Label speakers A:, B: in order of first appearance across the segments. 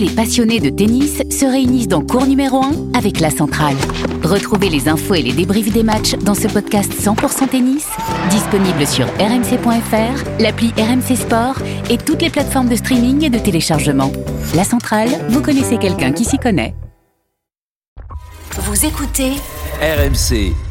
A: les passionnés de tennis se réunissent dans cours numéro 1 avec la centrale. Retrouvez les infos et les débriefs des matchs dans ce podcast 100% tennis, disponible sur rmc.fr, l'appli RMC Sport et toutes les plateformes de streaming et de téléchargement. La centrale, vous connaissez quelqu'un qui s'y connaît. Vous écoutez
B: RMC.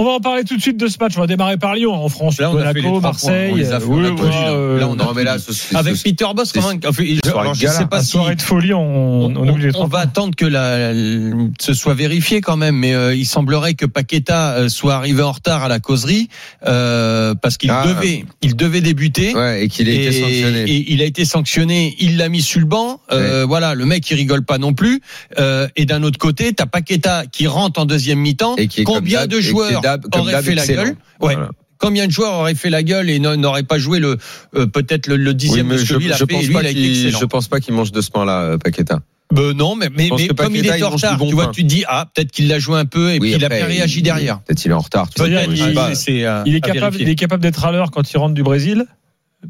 C: On va en parler tout de suite de ce match. On va démarrer par Lyon en France.
D: Là, on a fait les
C: Monaco, Marseille.
D: points. On les a fait,
C: oui,
D: on a tout
C: voilà,
D: dit, là.
C: euh,
D: Là, on en remet là. ce-
E: Avec
D: ce-
E: Peter Boss,
D: c'est-
E: enfin, je- alors, je sais pas si
C: soirée de folie, on, on,
E: on,
C: oublie les
E: on va attendre que la, la- ce soit vérifié quand même, mais euh, il semblerait que Paqueta euh, soit arrivé en retard à la causerie euh, parce qu'il
D: Ah.
E: devait, il devait débuter.
D: Ouais, et qu'il a été sanctionné.
E: et il a été sanctionné, il l'a mis sur le banc. Euh, Voilà, le mec il rigole pas non plus. Euh, et d'un autre côté, t'as Paqueta qui rentre en deuxième mi-temps. Combien de joueurs
D: d'hab- d'hab
E: fait la gueule Ouais.
D: Voilà.
E: Combien de joueurs auraient fait la gueule et n'a- n'auraient pas joué le euh, peut-être le, le dixième de ce
D: je,
E: que lui
D: pense
E: lui,
D: pas
E: il
D: qu'il,
E: excellent.
D: je pense pas qu'il mange de ce pain-là, euh, Paqueta.
E: Ben non, mais, comme il était en retard,
D: bon
E: tu vois,
D: pain.
E: tu te dis ah peut-être qu'il l'a joué un peu et
D: Oui,
E: puis il a bien réagi derrière.
D: Peut-être il est en retard. tu
C: il-
D: pas.
E: Euh,
C: Il est capable,
E: vérifier.
C: il est capable d'être à l'heure quand il rentre du Brésil,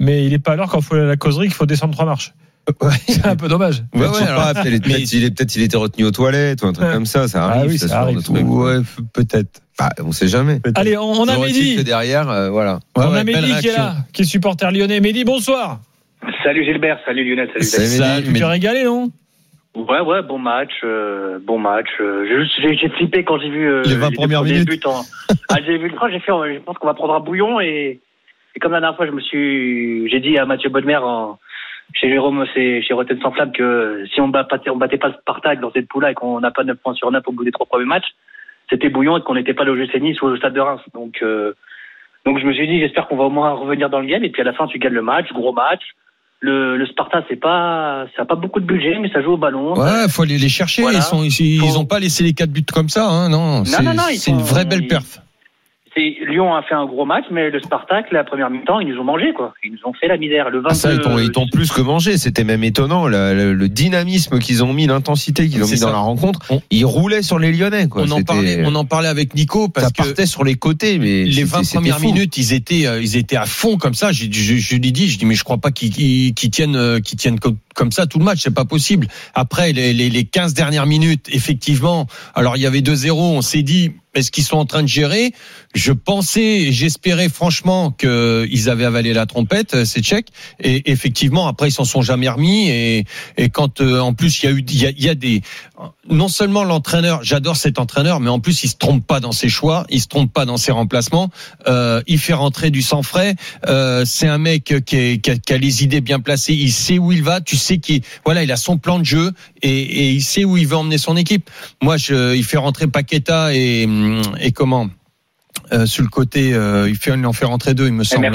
C: mais il est pas à l'heure quand il faut aller à la causerie qu'il faut descendre trois marches. C'est un peu dommage.
E: Ouais,
D: Ouais,
E: alors-
D: pas, peut-être
E: mais-
D: il est était retenu aux toilettes ou un truc
C: Ouais.
D: comme ça, ça
C: Ah
D: arrive,
C: oui,
D: ça,
C: ça arrive.
E: Ouais, peut-être.
D: Bah, on sait jamais.
C: Allez, on, on a Mehdi.
D: derrière, euh, voilà.
C: on
E: Ouais,
C: a Mehdi qui est là, qui est supporter lyonnais. Mehdi, bonsoir.
F: Salut Gilbert, salut Lionel, salut.
D: Salut,
F: David.
E: Ça,
C: Tu régalé, non?
F: Ouais, ouais, bon match, euh, bon match. euh, j'ai flippé quand j'ai vu euh,
E: Les 20
F: deux
E: premières minutes.
F: buts en- ah, j'ai vu le train, j'ai fait, je pense qu'on va prendre un bouillon et, et comme la dernière fois, je me suis, j'ai dit à Mathieu Bodmer en, chez Jérôme, c'est chez Rotten sans flamme que si on, bat, pas- on battait pas le Spartak dans cette poule-là et qu'on n'a pas 9 points sur 9 au bout des trois premiers matchs, c'était bouillon et qu'on n'était pas au GC Nice ou au Stade de Reims. Donc, euh, donc je me suis dit, j'espère qu'on va au moins revenir dans le game et puis à la fin, tu gagnes le match, gros match. Le, le Sparta, c'est pas, ça a pas beaucoup de budget, mais ça joue au ballon.
E: Ouais, faut aller les chercher.
F: Voilà.
E: Ils sont, ils, ils ont pas laissé les quatre buts comme ça, hein, non. C'est
F: non, non,
E: c'est une vraie belle
F: ils-
E: perf.
F: C'est Lyon a fait un gros match, mais le Spartak, la première mi-temps, ils nous ont mangé quoi. Ils nous ont fait la misère. Le 22.
D: Ah, ça, ils t'ont, ils t'ont plus que mangé. C'était même étonnant. Le, le- le dynamisme qu'ils ont mis, l'intensité qu'ils ont
E: C'est
D: mis dans la rencontre.
E: On-
D: Ils roulaient sur les Lyonnais, quoi.
E: On en parlait, on en parlait avec Nico parce
D: ça
E: que
D: partait sur les côtés, mais
E: les
D: c'était-
E: 20
D: c'était
E: premières
D: fou.
E: minutes, ils étaient, euh, ils étaient à fond comme ça. J'ai- Je, je, lui dis, je dis, mais je crois pas qu'ils tiennent, euh, qu'ils tiennent comme, comme ça tout le match. C'est pas possible. Après, les, les, les 15 dernières minutes, effectivement. Alors, il y avait 2-0. On s'est dit, est-ce qu'ils sont en train de gérer Je pensais, j'espérais franchement qu'ils avaient avalé la trompette, euh, ces Tchèques. Et effectivement, après, ils s'en sont jamais remis. Et, et quand, euh, en plus, il y a eu, il y a des, non seulement l'entraîneur, j'adore cet entraîneur, mais en plus, il se trompe pas dans ses choix, il se trompe pas dans ses remplacements. Euh, il fait rentrer du sang frais. Euh, c'est un mec qui, qui a, qui a les idées bien placées. Il sait où il va. Tu sais qu'il, voilà, il a son plan de jeu et, et il sait où il veut emmener son équipe. Moi, je, il fait rentrer Paqueta et, et comment? Euh, sur le côté, euh, il fait, il en fait rentrer deux, il me semble.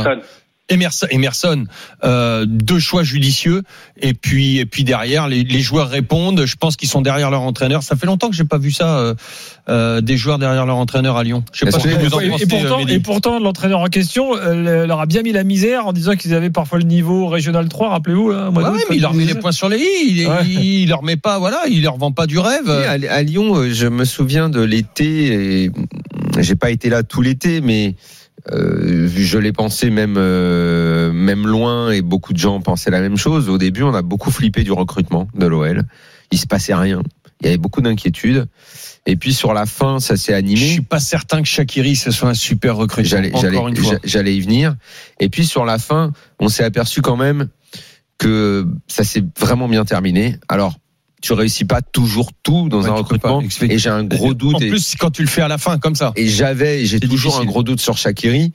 F: Emerson,
E: Emerson euh, deux choix judicieux et puis et puis derrière les, les joueurs répondent. Je pense qu'ils sont derrière leur entraîneur. Ça fait longtemps que j'ai pas vu ça euh, euh, des joueurs derrière leur entraîneur à Lyon. Je sais pas ce
D: que-
E: que vous en
C: et,
E: pensez.
C: et pourtant,
E: euh,
C: et pourtant, l'entraîneur en question euh, leur a bien mis la misère en disant qu'ils avaient parfois le niveau régional 3, rappelez-vous. Mois
E: Ouais, mais il leur met les points sur les i. Il,
C: Ouais.
E: il, leur met pas, voilà, il leur vend pas du rêve.
D: Oui, à, à Lyon, euh, je me souviens de l'été, et j'ai pas été là tout l'été, mais euh, je l'ai pensé même euh, même loin, et beaucoup de gens pensaient la même chose. Au début, on a beaucoup flippé du recrutement de l'OL. Il se passait rien. Il y avait beaucoup d'inquiétudes. Et puis sur la fin, ça s'est
E: Je
D: animé.
E: suis pas certain que Shakiri ce soit un super recrutement.
D: J'allais, j'allais y venir. Et puis sur la fin, on s'est aperçu quand même que ça s'est vraiment bien terminé. Alors, tu réussis pas toujours tout dans
E: Ouais,
D: un recrutement. Et j'ai un gros doute.
E: En
D: et-
E: plus, quand tu le fais à la fin comme ça.
D: et j'avais, j'ai toujours
E: difficile.
D: un gros doute sur Shakiri.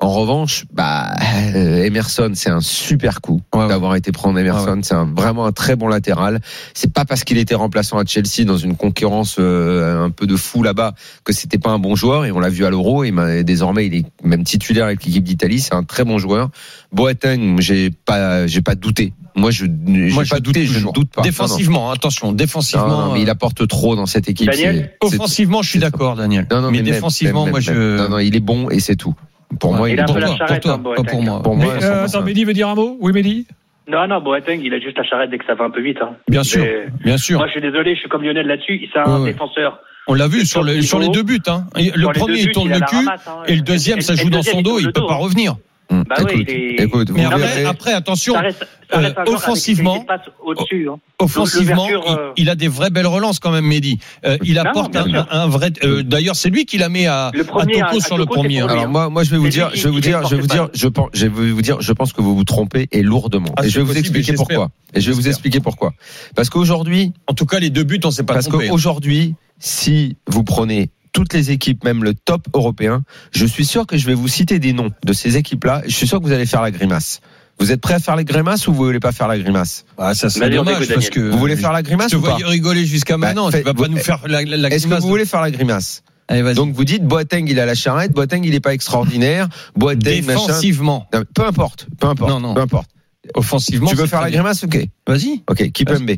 D: En revanche, bah, euh, Emerson, c'est un super coup
E: Ouais, ouais.
D: d'avoir été prendre Emerson. C'est un, vraiment un très bon latéral. C'est pas parce qu'il était remplaçant à Chelsea dans une concurrence euh, un peu de fou là-bas que c'était pas un bon joueur. Et on l'a vu à l'Euro. Et m'a- désormais, il est même titulaire avec l'équipe d'Italie. C'est un très bon joueur. Boateng, j'ai pas, j'ai pas douté. Moi, je,
E: Moi,
D: pas
E: je doute
D: douté. Je ne doute pas. Non, non.
E: Défensivement, attention, défensivement.
D: Non, non, mais il
E: euh,
D: apporte trop dans cette équipe.
F: Daniel
E: Offensivement, je suis d'accord, Daniel.
D: non, non,
E: mais,
D: même,
E: défensivement,
D: même,
E: moi,
D: même,
E: je.
D: Non, non, il est bon et c'est tout. Pour moi, il,
F: Il a
D: est
F: un
E: pour
F: peu
D: bon.
F: la
E: toi, pour
F: charrette,
E: toi,
F: hein,
E: pas pour moi.
D: Pour
C: Mais,
D: moi,
C: euh,
D: 100%.
C: attends, Mehdi veut dire un mot Oui, Mehdi
F: Non, non, Boateng, il a juste la charrette dès que ça va un peu vite. Hein.
E: Bien sûr, bien sûr.
F: Moi, je suis désolé, je suis comme Lionel là-dessus. C'est un
E: Ouais,
F: défenseur.
E: On l'a vu sur,
F: sur
E: le,
F: le
E: sur les deux buts. Hein. Le premier, il tourne le cul.
F: ramasse, hein.
E: Et le deuxième, ça joue dans
F: deuxième,
E: son dos, il
F: le
E: peut
F: dos,
E: pas
F: hein.
E: revenir.
D: Hum,
F: Bah oui,
D: écoute,
F: il est-
D: écoute, vous
E: Mais après,
D: verrez.
E: après, attention,
F: Ça reste, ça reste
E: Euh, offensivement,
F: hein.
E: offensivement,
F: l'ouverture, euh,
E: il, il a des vraies belles relances quand même, Mehdi. Euh, il
F: Non,
E: apporte
F: bien
E: un, un vrai. euh, D'ailleurs, c'est lui qui l'a mis à,
F: Le
E: à
F: à
E: sur le premier.
F: pour
E: hein.
D: Alors moi, moi, je vais vous dire, je vais vous dire, je vais vous dire, je pense, je vais vous dire, je pense que vous vous trompez et lourdement.
E: Ah,
D: et je vais vous
E: possible,
D: expliquer pourquoi. Et je vais vous expliquer pourquoi. Parce qu'aujourd'hui,
E: En tout cas, les deux buts, on s'est pas
D: parce qu'aujourd'hui, si vous prenez toutes les équipes, même le top européen, je suis sûr que je vais vous citer des noms de ces équipes-là. Je suis sûr que vous allez faire la grimace. Vous êtes prêt à faire la grimace ou vous voulez pas faire la grimace?
E: Ah, ça serait dommage parce
F: Daniel.
E: que
D: Vous voulez faire la
E: je
D: grimace
E: te
D: ou pas?
E: voyais rigoler jusqu'à
D: Bah,
E: maintenant.
D: faites-
E: tu vas pas
D: vous-
E: nous faire la, la, la
D: Est-ce que
E: grimace
D: vous voulez faire la grimace?
E: Allez, vas-y.
D: Donc vous dites Boateng il a la charrette, Boateng il est pas extraordinaire, Boateng machin.
E: défensivement,
D: Non, peu importe, peu importe,
E: Non, non.
D: peu importe.
E: offensivement.
D: tu veux faire la
E: bien.
D: grimace Ok,
E: Vas-y.
D: ok. Kipembe,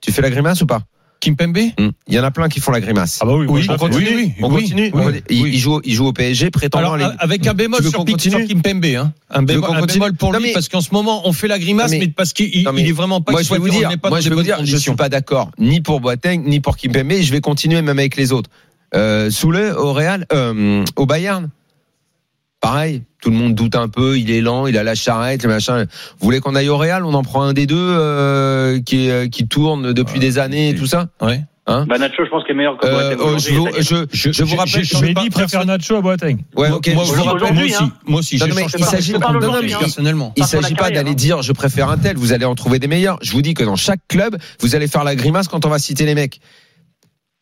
D: tu fais la grimace ou pas?
E: Kimpembe.
D: Hmm. Il y en a plein qui font la grimace.
C: Ah bah oui,
D: on continue,
E: oui, oui,
D: on continue.
E: oui,
D: il, joue, il joue au PSG, prétendant
E: Alors,
D: les-
E: avec un bémol sur,
D: qu'on
E: Pi-
D: continue
E: sur Kimpembe, hein. Un bémol, un bémol pour
D: Non,
E: lui
D: mais-
E: parce qu'en ce moment on fait la grimace, mais,
D: mais-
E: parce qu'il est vraiment pas.
D: moi je vais vous dire, moi je vais vous dire, je suis pas d'accord ni pour Boateng ni pour Kimpembe. Je vais continuer même avec les autres. Euh, Soule au Real, euh, au Bayern, pareil. Tout le monde doute un peu. Il est lent, il a la charrette, le machin. Vous voulez qu'on aille au Real? On en prend un des deux euh, qui est, qui tourne depuis des années et tout ça?
E: Ouais.
F: Bah, Nacho, je pense qu'il est meilleur que
D: Euh,
F: Boateng
D: oh, je, vous, je, je vous rappelle.
C: Mehdi
E: pas-
C: préfère Nacho à Boateng.
D: Ouais,
E: Moi-
D: ok.
E: moi,
D: je
E: je
D: vous
E: vous
D: rappelle.
E: rappelle, moi
F: aujourd'hui,
E: aussi,
F: hein.
E: moi aussi,
D: Non,
E: je
D: mais
E: change
D: il s'agit
F: Je
D: pas. non, non, mais
F: hein.
E: personnellement.
D: Il s'agit pas d'aller
F: hein.
D: dire je préfère un tel. Vous allez en trouver des meilleurs. Je vous dis que dans chaque club, vous allez faire la grimace quand on va citer les mecs.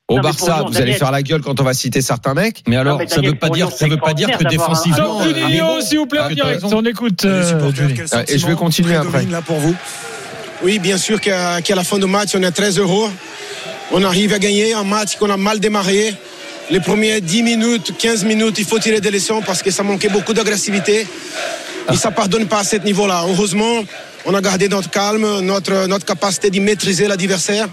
D: Au
F: Non,
D: Barça, vous allez faire la gueule quand on va citer certains mecs.
E: Mais alors,
F: mais
E: ça
F: Daniel,
E: veut pas dire, ça veut pas dire que défensivement.
F: Euh,
C: s'il vous plaît, en
E: Ah,
C: direct. On écoute. Euh,
D: Ah, et je vais continuer après.
B: prédomine là pour vous
G: Oui, bien sûr qu'à la fin du match, on est très heureux. On arrive à gagner un match qu'on a mal démarré. Les premières 10 minutes, 15 minutes, il faut tirer des leçons parce que ça manquait beaucoup d'agressivité. Et ça ne pardonne pas à ce niveau-là. Heureusement, on a gardé notre calme, notre, notre capacité de maîtriser l'adversaire.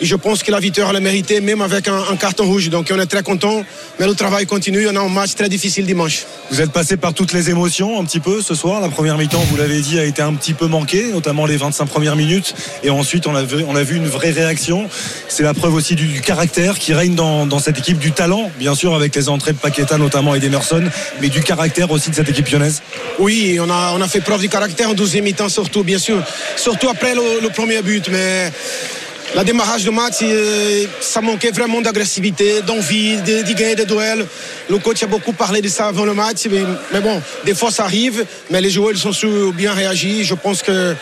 G: Et je pense que la victoire l'a mérité, même avec un, un carton rouge. Donc on est très content. Mais le travail continue. On a un match très difficile dimanche.
B: Vous êtes passé par toutes les émotions un petit peu ce soir. La première mi-temps, vous l'avez dit, a été un petit peu manquée, notamment les 25 premières minutes. Et ensuite, on a vu, on a vu une vraie réaction. C'est la preuve aussi du, du caractère qui règne dans, dans cette équipe, du talent, bien sûr, avec les entrées de Paqueta notamment et d'Emerson, mais du caractère aussi de cette équipe lyonnaise.
G: Oui, on a, on a fait preuve du caractère en deuxième mi-temps surtout, bien sûr. Surtout après le, le premier but. Mais le démarrage du match, euh, ça manquait vraiment d'agressivité, d'envie, de, de gagner des duels. Le coach a beaucoup parlé de ça avant le match. Mais, mais bon, des fois ça arrive. Mais les joueurs ils sont su bien réagi. Je pense que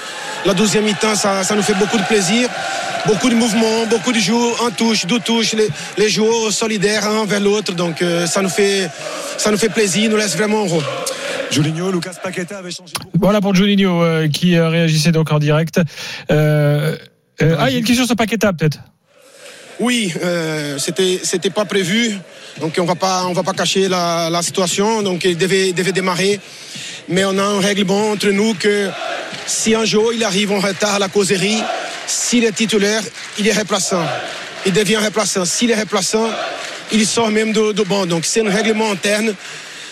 G: la deuxième mi-temps, ça, ça nous fait beaucoup de plaisir. Beaucoup de mouvements, beaucoup de jeux, un touche, deux touches, les, les joueurs solidaires un vers l'autre. Donc euh, ça, nous fait, ça nous fait plaisir, nous laisse vraiment heureux.
B: Julinho, Lucas Paqueta avait changé beaucoup.
C: Voilà pour Juninho euh, qui euh, réagissait donc en direct. Euh, euh, ah, il y a une question sur Paqueta peut-être.
G: Oui, euh, c'était c'était pas prévu, donc on va pas on va pas cacher la, la situation, donc il devait devait démarrer, mais on a un règlement entre nous que si un jour il arrive en retard à la causerie, s'il est titulaire, il est remplaçant, il devient remplaçant. S'il est remplaçant, il sort même de, de banc, donc c'est un règlement interne.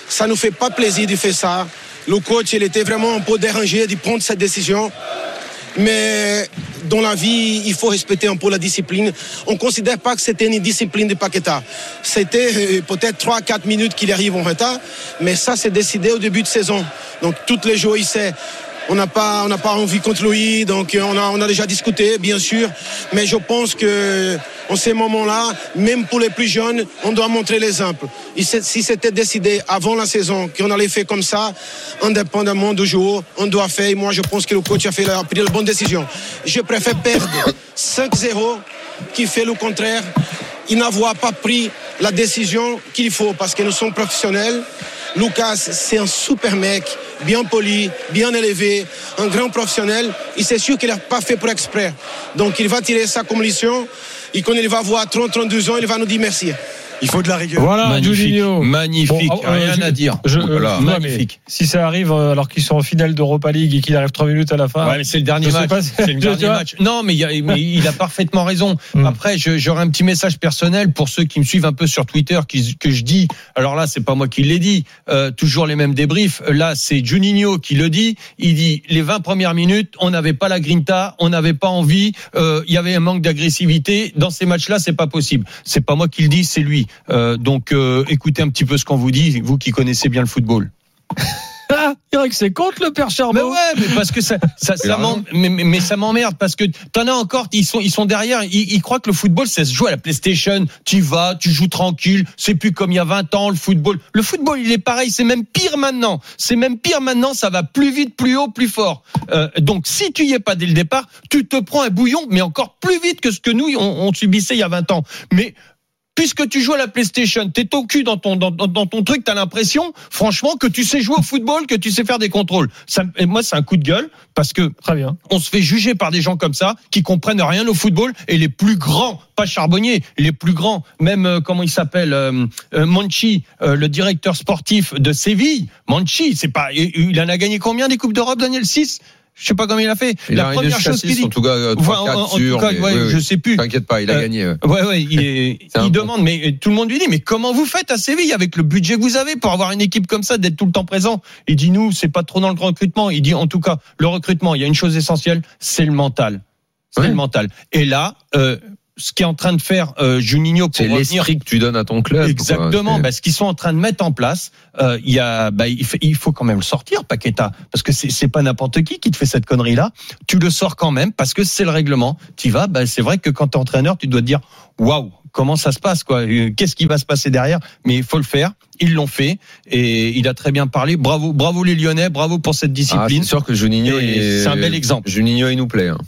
G: Ça nous fait pas plaisir de faire ça. Le coach, il était vraiment un peu dérangé de prendre cette décision. Mais dans la vie, il faut respecter un peu la discipline. On ne considère pas que c'était une discipline de Paqueta. C'était euh, peut-être 3-4 minutes qu'il arrive en retard, mais ça, c'est décidé au début de saison. Donc, tous les jours, il sait. On n'a pas, on n'a pas envie contre lui, donc euh, on a, on a déjà discuté, bien sûr. Mais je pense que en ces moments-là, même pour les plus jeunes, on doit montrer l'exemple. Si c'était décidé avant la saison qu'on allait faire comme ça, indépendamment du jour, on doit faire. Et moi, je pense que le coach a, fait a pris la bonne décision. Je préfère perdre 5-0 qui fait le contraire. Il n'avoir pas pris la décision qu'il faut parce que nous sommes professionnels. Lucas, c'est un super mec, bien poli, bien élevé, un grand professionnel. Et c'est sûr qu'il n'a pas fait pour exprès. Donc il va tirer ça comme leçon. Et quand il va avoir 30-32 ans, il va nous dire merci.
B: Il faut de la rigueur.
C: Voilà,
E: Magnifique,
C: Juninho.
E: magnifique,
C: Bon, euh,
E: rien
C: je-
E: à dire.
C: Je,
E: Voilà,
C: euh,
E: magnifique.
C: si ça arrive euh, alors qu'ils sont en finale d'Europa League et qu'il arrive 3 minutes à la fin.
E: Ouais, mais c'est le dernier match. C'est le dernier. Non, mais il, y a- mais il a parfaitement raison.
C: Mm.
E: Après, j'aurais un petit message personnel pour ceux qui me suivent un peu sur Twitter, qui, que je dis. Alors là, c'est pas moi qui l'ai dit. euh, toujours les mêmes débriefs. Là, c'est Juninho qui le dit. Il dit les 20 premières minutes, on n'avait pas la grinta, on n'avait pas envie. euh, Il y avait un manque d'agressivité. Dans ces matchs-là, c'est pas possible. C'est pas moi qui le dis, c'est lui. Euh, donc, euh, écoutez un petit peu ce qu'on vous dit, vous qui connaissez bien le football.
C: Ah, Il dirait que c'est contre le père
E: Mais
C: Charbot.
E: ouais, mais parce que ça, ça, mais, mais, mais ça m'emmerde parce que t'en as encore, ils sont, ils sont derrière, ils, ils croient que le football, ça se joue à la PlayStation. Tu vas, tu joues tranquille, c'est plus comme il y a 20 ans le football. Le football, il est pareil, c'est même pire maintenant. C'est même pire maintenant, ça va plus vite, plus haut, plus fort. Euh, donc si tu y es pas dès le départ, tu te prends un bouillon, mais encore plus vite que ce que nous, on, on subissait il y a 20 ans. Mais puisque tu joues à la PlayStation, t'es au cul dans ton dans, ton truc, t'as l'impression, franchement, que tu sais jouer au football, que tu sais faire des contrôles. Moi, c'est un coup de gueule parce que on se fait juger par des gens comme ça qui comprennent rien au football et les plus grands, pas Charbonnier, les plus grands, même euh, comment il s'appelle, euh, euh, Monchi, euh, le directeur sportif de Séville, Monchi, c'est pas, il en a gagné combien des coupes d'Europe, Daniel? 6 Je sais pas combien il a fait.
D: Il
E: La
D: a
E: première chose qu'il dit,
D: en tout cas, euh,
E: Enfin,
D: 3,
E: en,
D: 4
E: en tout cas, ouais,
D: oui,
E: je sais plus.
D: T'inquiète pas, il a
E: Euh,
D: gagné. ouais.
E: Ouais, ouais, il, est- il
D: bon.
E: demande, mais tout le monde lui dit, mais comment vous faites à Séville avec le budget que vous avez pour avoir une équipe comme ça, d'être tout le temps présent? Il dit, nous, c'est pas trop dans le recrutement. Il dit, en tout cas, le recrutement, il y a une chose essentielle, c'est le mental. C'est le mental. Et là, euh, ce qu'est en train de faire euh, Juninho pour
D: C'est l'esprit que tu donnes à ton club.
E: Exactement. Bah, ce qu'ils sont en train de mettre en place, euh, il y a, bah, il, fait- il faut quand même le sortir, Paqueta, parce que c'est pas n'importe qui qui te fait cette connerie là. Tu le sors quand même parce que c'est le règlement. Tu vas, bah, c'est vrai que quand t'es entraîneur, tu dois te dire, waouh, comment ça se passe quoi? Euh, Qu'est-ce qui va se passer derrière? Mais il faut le faire. Ils l'ont fait et il a très bien parlé. Bravo, bravo les Lyonnais, bravo pour cette
D: Ah,
E: discipline.
D: c'est sûr que Juninho,
E: c'est un bel exemple.
D: Juninho, il nous plaît. hein.